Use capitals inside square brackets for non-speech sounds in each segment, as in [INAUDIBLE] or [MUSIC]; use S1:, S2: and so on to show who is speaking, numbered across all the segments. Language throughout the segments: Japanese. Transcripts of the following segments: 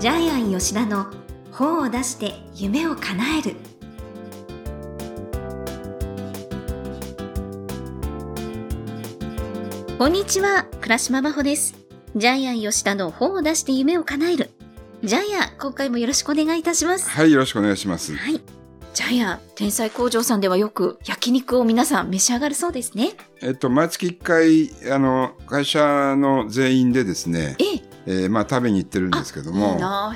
S1: ジャイアン吉田の本を出して夢を叶える。こんにちは倉島真帆です。ジャイアン吉田の本を出して夢を叶える。ジャイアン今回もよろしくお願いいたします。
S2: はい、よろしくお願いします。
S1: はい。ジャイアン天才工場さんではよく焼肉を皆さん召し上がるそうですね。
S2: えっと、毎月1回、あの、会社の全員でですね、
S1: ええ
S2: えーまあ食べに行ってるんですけど
S1: いい
S2: も、あ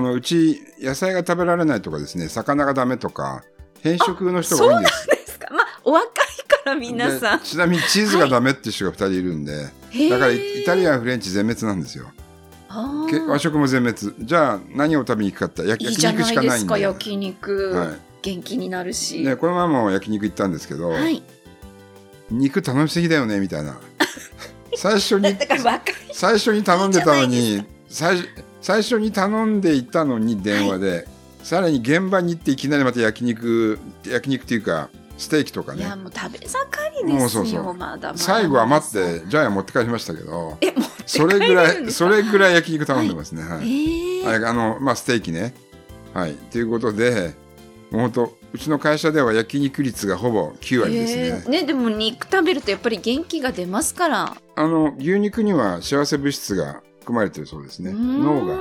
S2: の、うち、野菜が食べられないとかですね、魚がダメとか、変色の人が多いんです。
S1: ですかまあお若いから皆さん
S2: でちなみにチーズがダメっていう人が2人いるんで、
S1: へー
S2: だからイタリアン、フレンチ全滅なんですよ。和食も全滅。じゃあ何を食べに行くかって焼焼肉し
S1: ないですか
S2: かないんで。
S1: 焼肉、
S2: は
S1: 元気になるし、
S2: い。ね、この前も焼肉行ったんですけど、
S1: はい
S2: 肉頼みすぎだよね、みたいな。[LAUGHS] 最初に最初に頼んでたのに最初最初に頼んでいたのに電話で、さらに現場に行っていきなりまた焼肉焼肉っていうかステーキとか
S1: いや
S2: ね
S1: もう食べ盛りですよまだ
S2: 最後余ってジャイアン持って帰りましたけど
S1: え
S2: それぐらいそれぐらい焼肉頼んでますね。はい、
S1: えー。
S2: はいあのまあステーキね。はい。ということでもう本当うちの会社では焼肉率がほぼ9割ですね、
S1: えーねでも肉食べるとやっぱり元気が出ますから
S2: あの牛肉には幸せ物質が含まれてるそうですね脳が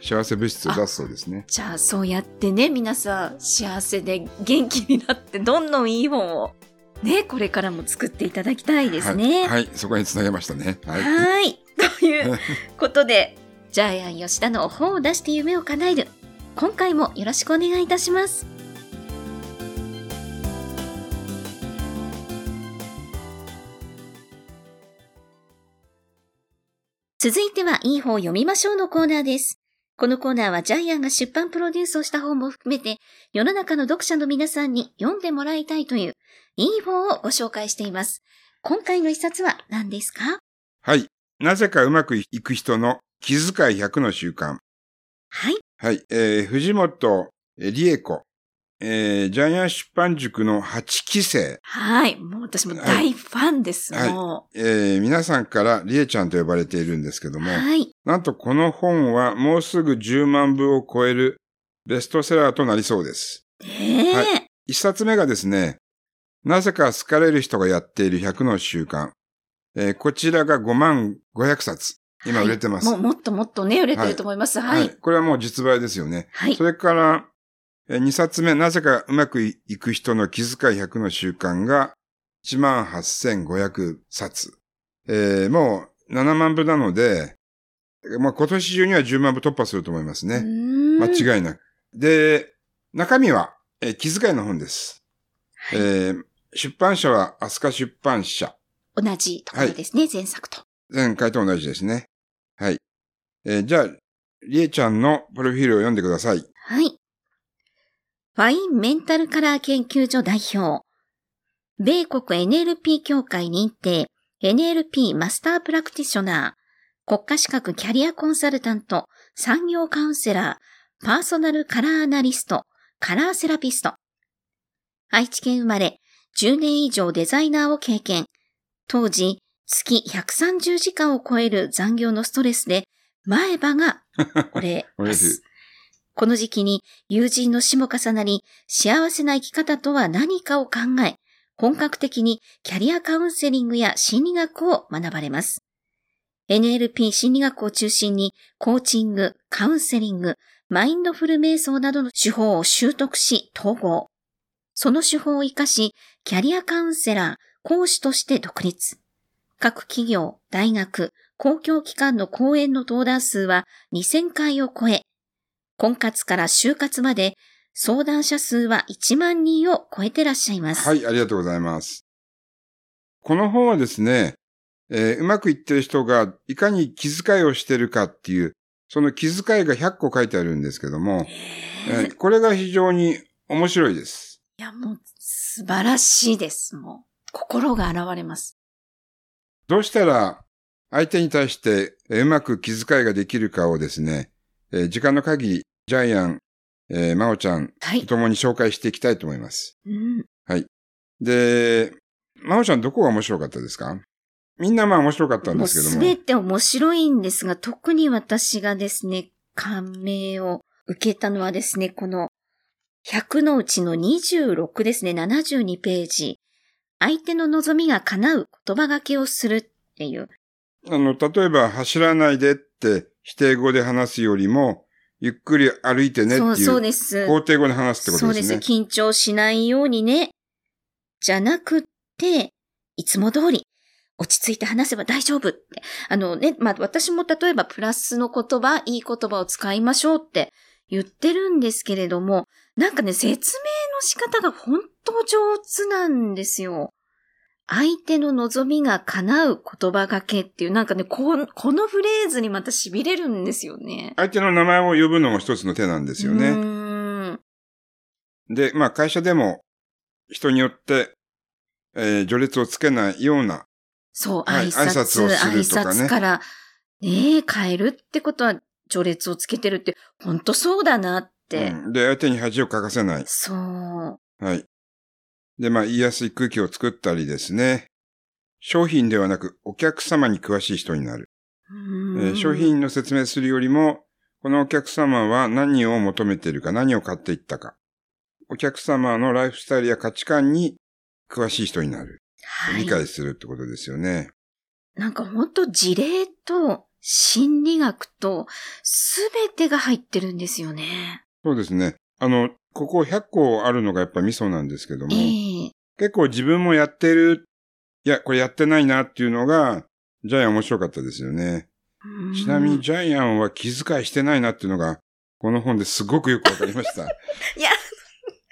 S2: 幸せ物質を出すそうですね
S1: じゃあそうやってね皆さん幸せで元気になってどんどんいい本をねこれからも作っていただきたいですね。
S2: はい、はいそこにつなげましたね。はい。
S1: はい。ということで、ジャイアン吉田の本を出して夢を叶える。今回もよろしくお願いいたします。続いては、いい本を読みましょうのコーナーです。このコーナーはジャイアンが出版プロデュースをした本も含めて、世の中の読者の皆さんに読んでもらいたいという、いい本をご紹介しています。今回の一冊は何ですか？
S2: はい。なぜかうまくいく人の気遣い100の習慣。
S1: はい。
S2: はい。えー、藤本理恵子。えー、ジャイアン出版塾の8期生。
S1: はい。もう私も大ファンです。
S2: はい
S1: も
S2: えー、皆さんから理恵ちゃんと呼ばれているんですけど
S1: う。
S2: も、
S1: はい。
S2: なんとこの本はもうすぐ10万部を超えるベストセラーとなりそうです。
S1: ねえ、
S2: は一冊目がですね、なぜか好かれる人がやっている100の習慣。えーこちらが5万500冊。今売れてます。
S1: もうもっともっとね、売れてると思います。はい。
S2: これはもう実売ですよね。
S1: はい。
S2: それから、えー2冊目、なぜかうまくいく人の気遣い100の習慣が18,500冊。えーもう7万部なので、まあ、今年中には10万部突破すると思いますね。間
S1: 間
S2: 違いなく。で、中身は、えー気遣いの本です。
S1: はい
S2: えー出版社は飛鳥出版社。
S1: 同じところですね、前作と。
S2: 前回と同じですね。はい。えーじゃあ、りえちゃんのプロフィールを読んでください。
S1: はい。ファインメンタルカラー研究所代表。米国 NLP 協会認定 NLP マスタープラクティショナー。国家資格キャリアコンサルタント。産業カウンセラー。パーソナルカラーアナリスト。カラーセラピスト。愛知県生まれ。10年以上デザイナーを経験。当時、月130時間を超える残業のストレスで、前歯が折れます。[LAUGHS] この時期に友人の死も重なり、幸せな生き方とは何かを考え、本格的にキャリアカウンセリングや心理学を学ばれます。NLP 心理学を中心に、コーチング、カウンセリング、マインドフル瞑想などの手法を習得し、統合。その手法を活かし、キャリアカウンセラー、講師として独立。各企業、大学、公共機関の講演の登壇数は2000回を超え、婚活から就活まで相談者数は1万人を超えてらっしゃいます。
S2: はい、ありがとうございます。この本はですね、えーうまくいってる人がいかに気遣いをしてるかっていう、その気遣いが100個書いてあるんですけども、えーこれが非常に面白いです。
S1: いや、もう素晴らしいです。もう心が現れます。
S2: どうしたら相手に対してえーうまく気遣いができるかをですね、えー時間の限り、ジャイアン、えー、まおちゃん
S1: はい。
S2: と共に紹介していきたいと思います。
S1: うん、
S2: で、まおちゃんどこが面白かったですか？みんなまあ面白かったんですけども。
S1: すべて面白いんですが、特に私がですね、感銘を受けたのはですね、この100のうちの26ですね、72ページ。相手の望みが叶う言葉がけをするっていう。
S2: あの、例えば、走らないでって否定語で話すよりも、ゆっくり歩いてねっていう。
S1: そうそうです。
S2: 肯定語で話すってこと
S1: そうですす。
S2: でね。
S1: 緊張しないようにね。じゃなくって、いつも通り、落ち着いて話せば大丈夫って。あのね、まあ私も例えばプラスの言葉、いい言葉を使いましょうって言ってるんですけれども、なんかね、説明の仕方が本当上手なんですよ。相手の望みが叶う言葉がけっていう、なんかね、このこのフレーズにまた痺れるんですよね。
S2: 相手の名前を呼ぶのも一つの手なんですよ
S1: う
S2: ね。で、まあ会社でも人によって、えー序列をつけないような、
S1: そう、
S2: はい
S1: 挨拶、
S2: 挨拶をするとかね
S1: 挨拶から、ねえ、変えるってことは、序列をつけてるって、本当そうだなって。
S2: うんで、相手に恥をかかせない。
S1: そう。
S2: はい。で、まあ言いやすい空気を作ったりですね。商品ではなくお客様に詳しい人になる。えー商品の説明するよりも、このお客様は何を求めているか、何を買っていったか。お客様のライフスタイルや価値観に詳しい人になる。
S1: はい
S2: 理解するってことですよね。
S1: なんか本当事例と心理学とすべてが入ってるんですよね。
S2: そうですね。あの、ここ100個あるのがやっぱミソなんですけども、
S1: ええ
S2: 結構自分もやってる、いや、これやってないなっていうのが、ジャイアン面白かったですよね。
S1: うん
S2: ちなみにジャイアンは気遣いしてないなっていうのが、この本ですごくよくわかりました。[LAUGHS]
S1: いや、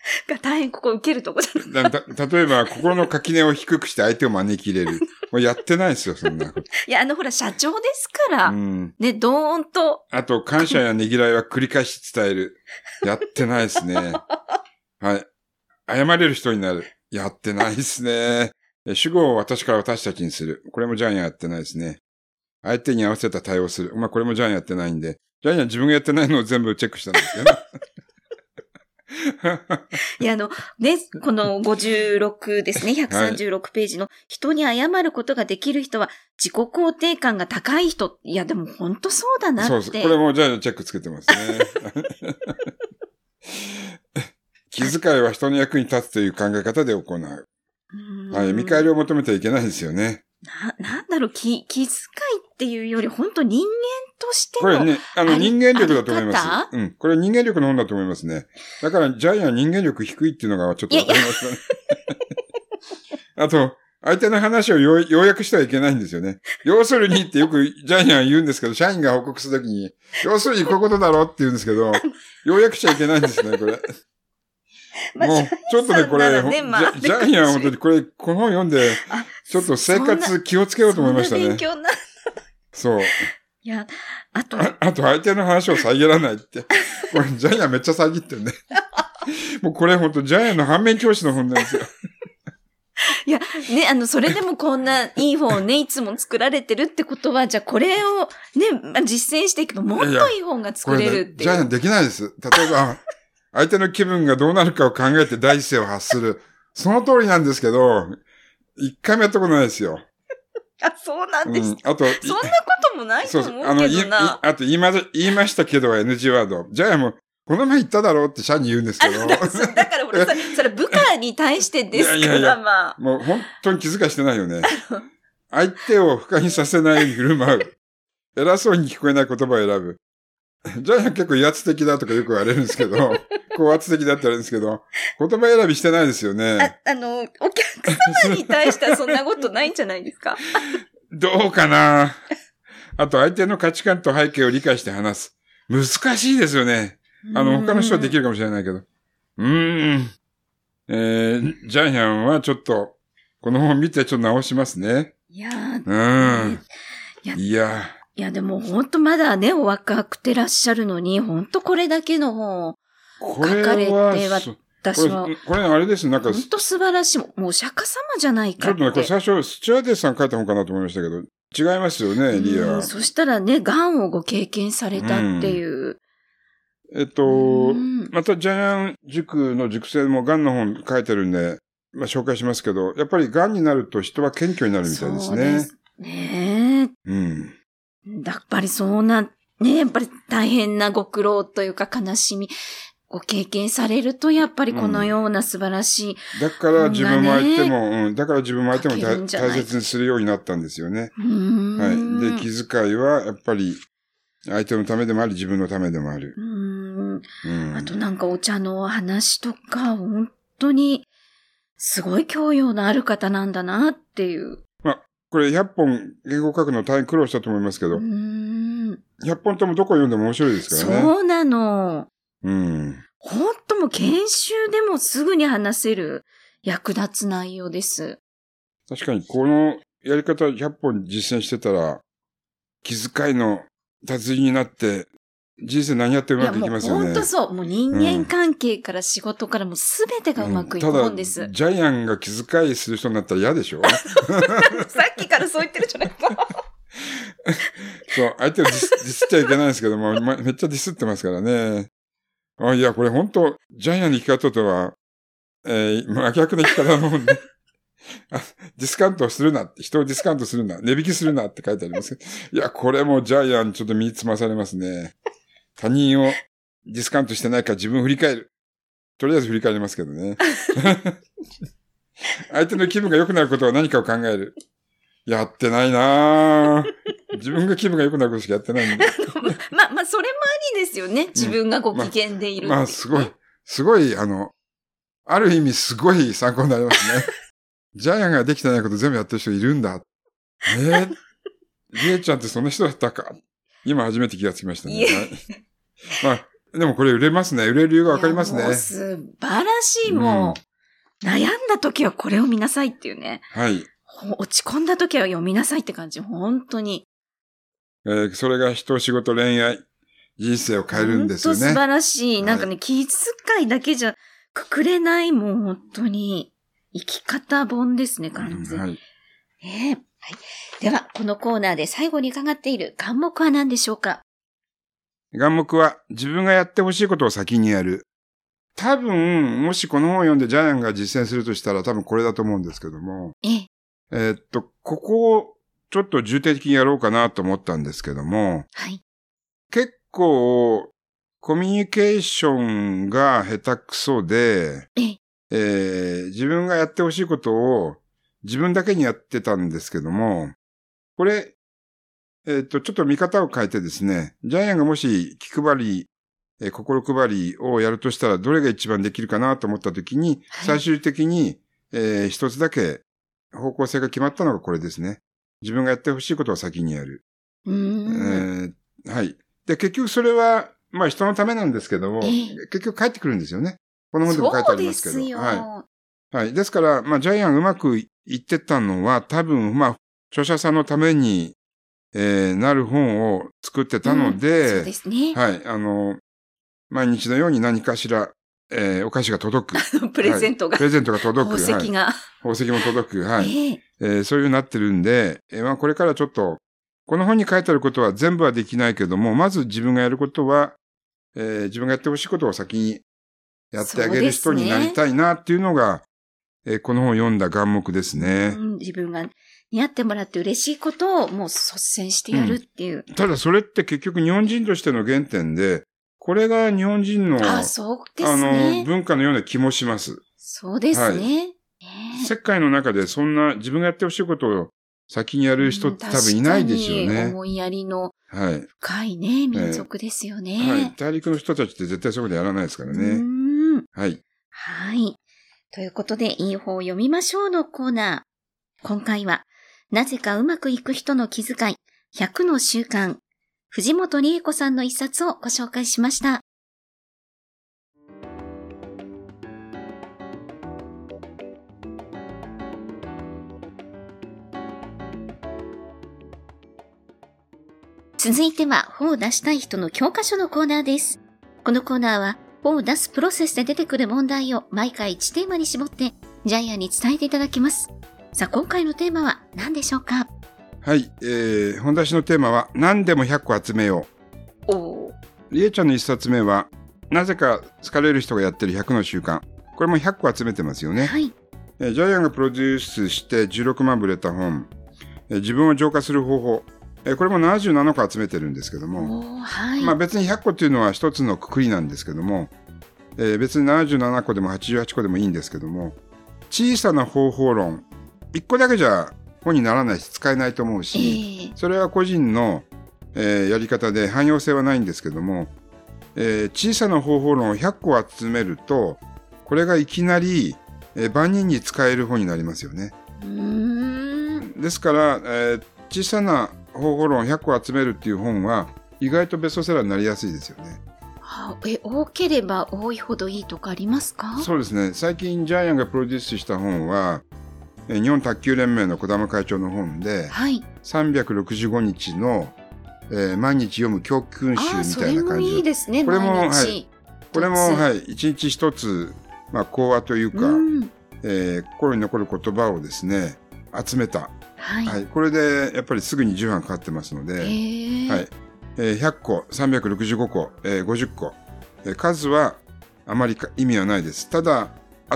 S1: [LAUGHS] が大変ここ受けるとこだ。
S2: だた例えば、心の垣根を低くして相手を招き入れる。[LAUGHS] もうやってないですよ、そんなこと。
S1: いや、あの、ほら、社長ですから。
S2: うん。
S1: ね、どーんと。
S2: あと、感謝やねぎらいは繰り返し伝える。やってないですね。[LAUGHS] はい。謝れる人になる。やってないですね。え主語を私から私たちにする。これもジャイアンやってないですね。相手に合わせた対応する。まあ、これもジャイアンやってないんで。ジャイアン自分がやってないのを全部チェックしたんですけど。
S1: いや、あの、ね、この56ですね、136ページの、人に謝ることができる人は自己肯定感が高い人。いや、でも本当そうだなって。
S2: そうです。これもジャイアンチェックつけてますね。[LAUGHS] 気遣いは人の役に立つという考え方で行う。
S1: うん
S2: はい。見返りを求めてはいけないですよね。
S1: な、なんだろう、気、気遣いっていうより、本当人間としての。
S2: これね、あの人間力だと思います。うん。これ人間力の本だと思いますね。だからジャイアン人間力低いっていうのがちょっとわかりましたね。[LAUGHS] あと、相手の話を要要約してはいけないんですよね。要するにってよくジャイアン言うんですけど、社員が報告するときに、要するにこういうことだろうって言うんですけど、要約しちゃいけないんですね、これ。[LAUGHS]
S1: まあ
S2: もう、ちょっとね、これ、
S1: まあ
S2: ジャイアン本当に [LAUGHS] これ、この本読んで、
S1: あ
S2: ちょっと生活気をつけようと思いましたね。
S1: そ
S2: う。
S1: いや、あと、
S2: ああと相手の話を遮らないって。[LAUGHS] これ、ジャイアンめっちゃ遮ってるね。もうこれ本当ジャイアンの反面教師の本なんですよ。
S1: いや、ね、あの、それでもこんないい本をね、いつも作られてるってことは、じゃあこれをね、まあ実践していけばもっといい本が
S2: こ
S1: 作れるっていう。
S2: ジャイアンできないです。例えば、相手の気分がどうなるかを考えて第一声を発する。その通りなんですけど、一回もやったことないですよ。
S1: あ、そうなんです。
S2: うん。あと、い
S1: そんなこともないと
S2: そうそう。あの、
S1: 思うけ
S2: いい
S1: どな。
S2: あと言いま、言いましたけどは NG ワード。ジャイアンも、この前言っただろうって社に言うんですけど。
S1: だだから俺さ、[LAUGHS] それ部下に対してですから、
S2: いやいやいや
S1: まあ。
S2: もう本当に気遣いしてないよね。[LAUGHS] 相手を不快にさせないように振る舞う。偉そうに聞こえない言葉を選ぶ。ジャイアン結構威圧的だとかよく言われるんですけど、[LAUGHS] 高圧的だって言われるんですけど、言葉選びしてないですよね。
S1: あ、あの、お客様に対してはそんなことないんじゃないですか？[LAUGHS]
S2: どうかな？あと相手の価値観と背景を理解して話す。難しいですよね。あの、他の人はでき
S1: る。
S2: るかもしれないけど。うーん。えー、ジャイアンはちょっと、この本見てちょっと直しますね。
S1: いやー
S2: うん。
S1: いや
S2: いや。
S1: いや、でも本当まだね、お若くてらっしゃるのに、本当これだけの本を、書かれて
S2: は
S1: 私は
S2: こ、れ、これあれです。なんか、ち
S1: 本当素晴らしい。もうお釈迦様じゃない
S2: ょっとね。これ最初、スチュワーデスさん書いた本かなと思いましたけど、違いますよね、リア
S1: うん。そしたらね、癌をご経験されたっていう。
S2: えっと
S1: う、ん
S2: またジャイアン塾の塾生も癌の本書いてるんで、まあ紹介しますけど、やっぱり癌になると人は謙虚になるみたいですね。
S1: そうですね
S2: うん。
S1: やっぱりそうな、ね、やっぱり大変なご苦労というか悲しみ、ご経験されると、やっぱりこのような素晴らしい、
S2: だから自分も相手も、うん、だから自分も相手も大切にするようになったんですよね。はい。で、気遣いはやっぱり相手のためでもあり、自分のためでもある。
S1: うーん
S2: うん。
S1: あとなんかお茶の話とか、本当に、すごい教養のある方なんだなっていう。
S2: これ100本言語書くの大変苦労したと思いますけど、
S1: うーん
S2: 100本ともどこ読んでも面白いですからね。
S1: そうなの。
S2: うん。
S1: 本当もう研修でもすぐに話せる役立つ内容です。
S2: 確かにこのやり方100本実践してたら、気遣いの達人になって、人生何やってうまくいきますよね。
S1: 本当そう。もう人間関係から仕事からもうすべてがうまくいくもんです。
S2: ただ、ジャイアンが気遣いする人になったら嫌でしょ？[LAUGHS]
S1: さっきからそう言ってるじゃないか。[LAUGHS]
S2: そう、相手をディスっちゃいけないんですけども、まめっちゃディスってますからね。あいや、これ本当ジャイアンの生き方とは、えー、真逆の生き方なもんで、あディスカウントするなって、人をディスカウントするな、値引きするなって書いてありますけど。いや、これもジャイアンちょっと身につまされますね。他人をディスカウントしてないから自分を振り返る。とりあえず振り返りますけどね。[LAUGHS] 相手の気分が良くなることは何かを考える。やってないなぁ。自分が気分が良くなることしかやってないんで。
S1: ま [LAUGHS] あまあ、それもありですよね。自分がご機嫌でいるね、
S2: まあ、すごい、すごい、あの、ある意味すごい参考になりますね。[LAUGHS] ジャイアンができてないこと全部やってる人いるんだ。えー、りえちゃんってそんな人だったか。今初めて気がつきましたね。まあ、でもこれ売れますね。売れる理由がわかりますね。
S1: 素晴らしい、もう、悩んだ時はこれを見なさいっていうね。
S2: はい。
S1: ほ落ち込んだ時は読みなさいって感じ。本当に。
S2: えーそれが人、仕事、恋愛、人生を変えるんですよね。
S1: 本当素晴らしい。
S2: い
S1: なんかね、気遣いだけじゃくくれない、もう本当に、生き方本ですね、完全に。
S2: はい。
S1: はい。では、このコーナーで最後に伺っている願目は何でしょうか？
S2: 眼目は自分がやってほしいことを先にやる。多分、もしこの本を読んでジャイアンが実践するとしたら多分これだと思うんですけども、
S1: ええ、
S2: えーっと、ここをちょっと重点的にやろうかなと思ったんですけども、
S1: はい。
S2: 結構、コミュニケーションが下手くそで、
S1: ええ、
S2: えー自分がやってほしいことを自分だけにやってたんですけども、これ、えっ、と、ちょっと見方を変えてですね、ジャイアンがもし気配り、えー心配りをやるとしたらどれが一番できるかなと思ったときに、
S1: はい
S2: 最終的に、えー一つだけ方向性が決まったのがこれですね。自分がやってほしいことを先にやる。えーはい。で、結局それは、まあ人のためなんですけども、
S1: ええ
S2: 結局帰ってくるんですよね。この本でも書いてありますけど。
S1: そうですよ。
S2: はい。はい。ですから、まあ、ジャイアンうまくいってたのは、多分、まあ、著者さんのために、えーなる本を作ってたの
S1: うん
S2: で、
S1: そうですね。
S2: はい。あの、毎日のように何かしら、えーお菓子が届く。[LAUGHS]
S1: プレゼントが、
S2: プレゼントが届く。
S1: 宝石が。
S2: はい。宝石も届く。はい。
S1: ええ
S2: えーそういうふうになってるんで、えーまあ、これからちょっと、この本に書いてあることは全部はできないけども、まず自分がやることは、えー自分がやってほしいことを先にやってあげる人になりたいなっていうのが、えーこの本を読んだ眼目ですね。
S1: うん自分が似合ってもらって嬉しいことをもう率先してやるっていう。
S2: ただそれって結局日本人としての原点で、これが日本人の、
S1: あ、そうで
S2: あの。文化のような気もします。
S1: そうですね。ええ
S2: 世界の中でそんな自分がやってほしいことを先にやる人って多分いないでしょうね。
S1: 思いやりの
S2: はい。
S1: 深いね、民族ですよね。
S2: はい。大陸の人たちって絶対そことやらないですから
S1: う
S2: ね。はい。
S1: はい。ということで、いい方を読みましょうのコーナー。今回は、なぜかうまくいく人の気遣い、100の習慣、藤本理恵子さんの一冊をご紹介しました。続いては、本を出したい人の教科書のコーナーです。このコーナーは、本を出すプロセスで出てくる問題を毎回1テーマに絞って、ジャイアンに伝えていただきます。さあ、今回のテーマは何でしょうか？
S2: はい。えー、本出しのテーマは、何でも100個集めよ
S1: おお。
S2: う。りえちゃんの一冊目は、なぜか好かれる人がやってる100の習慣。これも100個集めてますよね。
S1: はい。
S2: えージャイアンがプロデュースして16万部売れた本、えー自分を浄化する方法、えーこれも77個集めてるんですけども、
S1: はい。
S2: まあ別に100個っていうのは一つのくくりなんですけども、えー別に77個でも88個でもいいんですけども、小さな方法論、1個だけじゃ本にならないし使えないと思うし、
S1: ええ
S2: それは個人の、えーやり方で汎用性はないんですけども、えー小さな方法論を100個集めると、これがいきなり、えー万人に使える本になりますよね。ですから、えー小さな方法論を100個集めるっていう本は、意外とベストセラーになりやすいですよね。
S1: あえ、多ければ多いほどいいとかありますか？
S2: そうですね。最近ジャイアンがプロデュースした本は、えー日本卓球連盟の児玉会長の本で、
S1: はい。
S2: 365日の、えー毎日読む教訓集みたいな感じで
S1: いいですね、
S2: これも。はいこれも、はい、一日一つ、まあ、講話というか、
S1: うん。
S2: えー心に残る言葉をですね、集めた。
S1: はい。
S2: はい。これで、やっぱりすぐに10版かかってますので。はい。えー100個、365個、えー50個、えー数はあまりか意味はないです。ただ、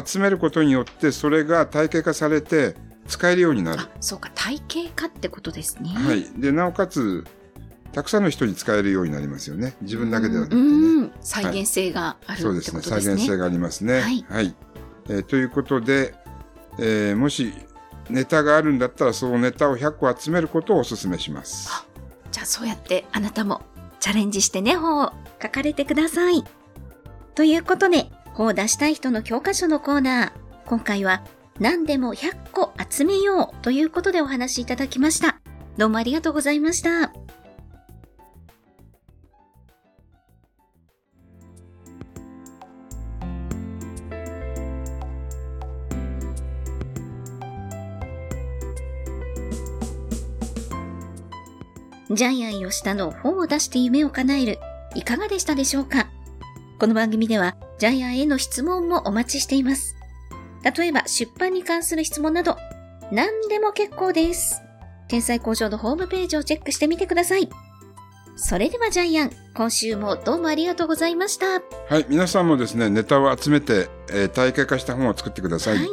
S2: 集めることによって、それが体系化されて、使えるようになる
S1: あ。、そうか、体系化ってことですね。
S2: はい。で、なおかつ、たくさんの人に使えるようになりますよね。自分だけではなくて
S1: う
S2: ね。
S1: ん。再現性がある
S2: そうですね。
S1: ね。
S2: 再現性がありますね。
S1: はい
S2: えーということで、えーもしネタがあるんだったら、そのネタを100個集めることをお勧めします。
S1: じゃあそうやってあなたもチャレンジしてね、本を書かれてください。ということで、本を出したい人の教科書のコーナー。今回は何でも100個集めようということでお話しいただきました。どうもありがとうございました。ジャイアン吉田の本を出して夢を叶える、いかがでしたでしょうか？この番組では、ジャイアンへの質問もお待ちしています。例えば、出版に関する質問など、何でも結構です。天才工場のホームページをチェックしてみてください。それではジャイアン、今週もどうもありがとうございました。は
S2: はい。皆さんもですね、ネタを集めて、えー体系化した本を作ってください。
S1: い。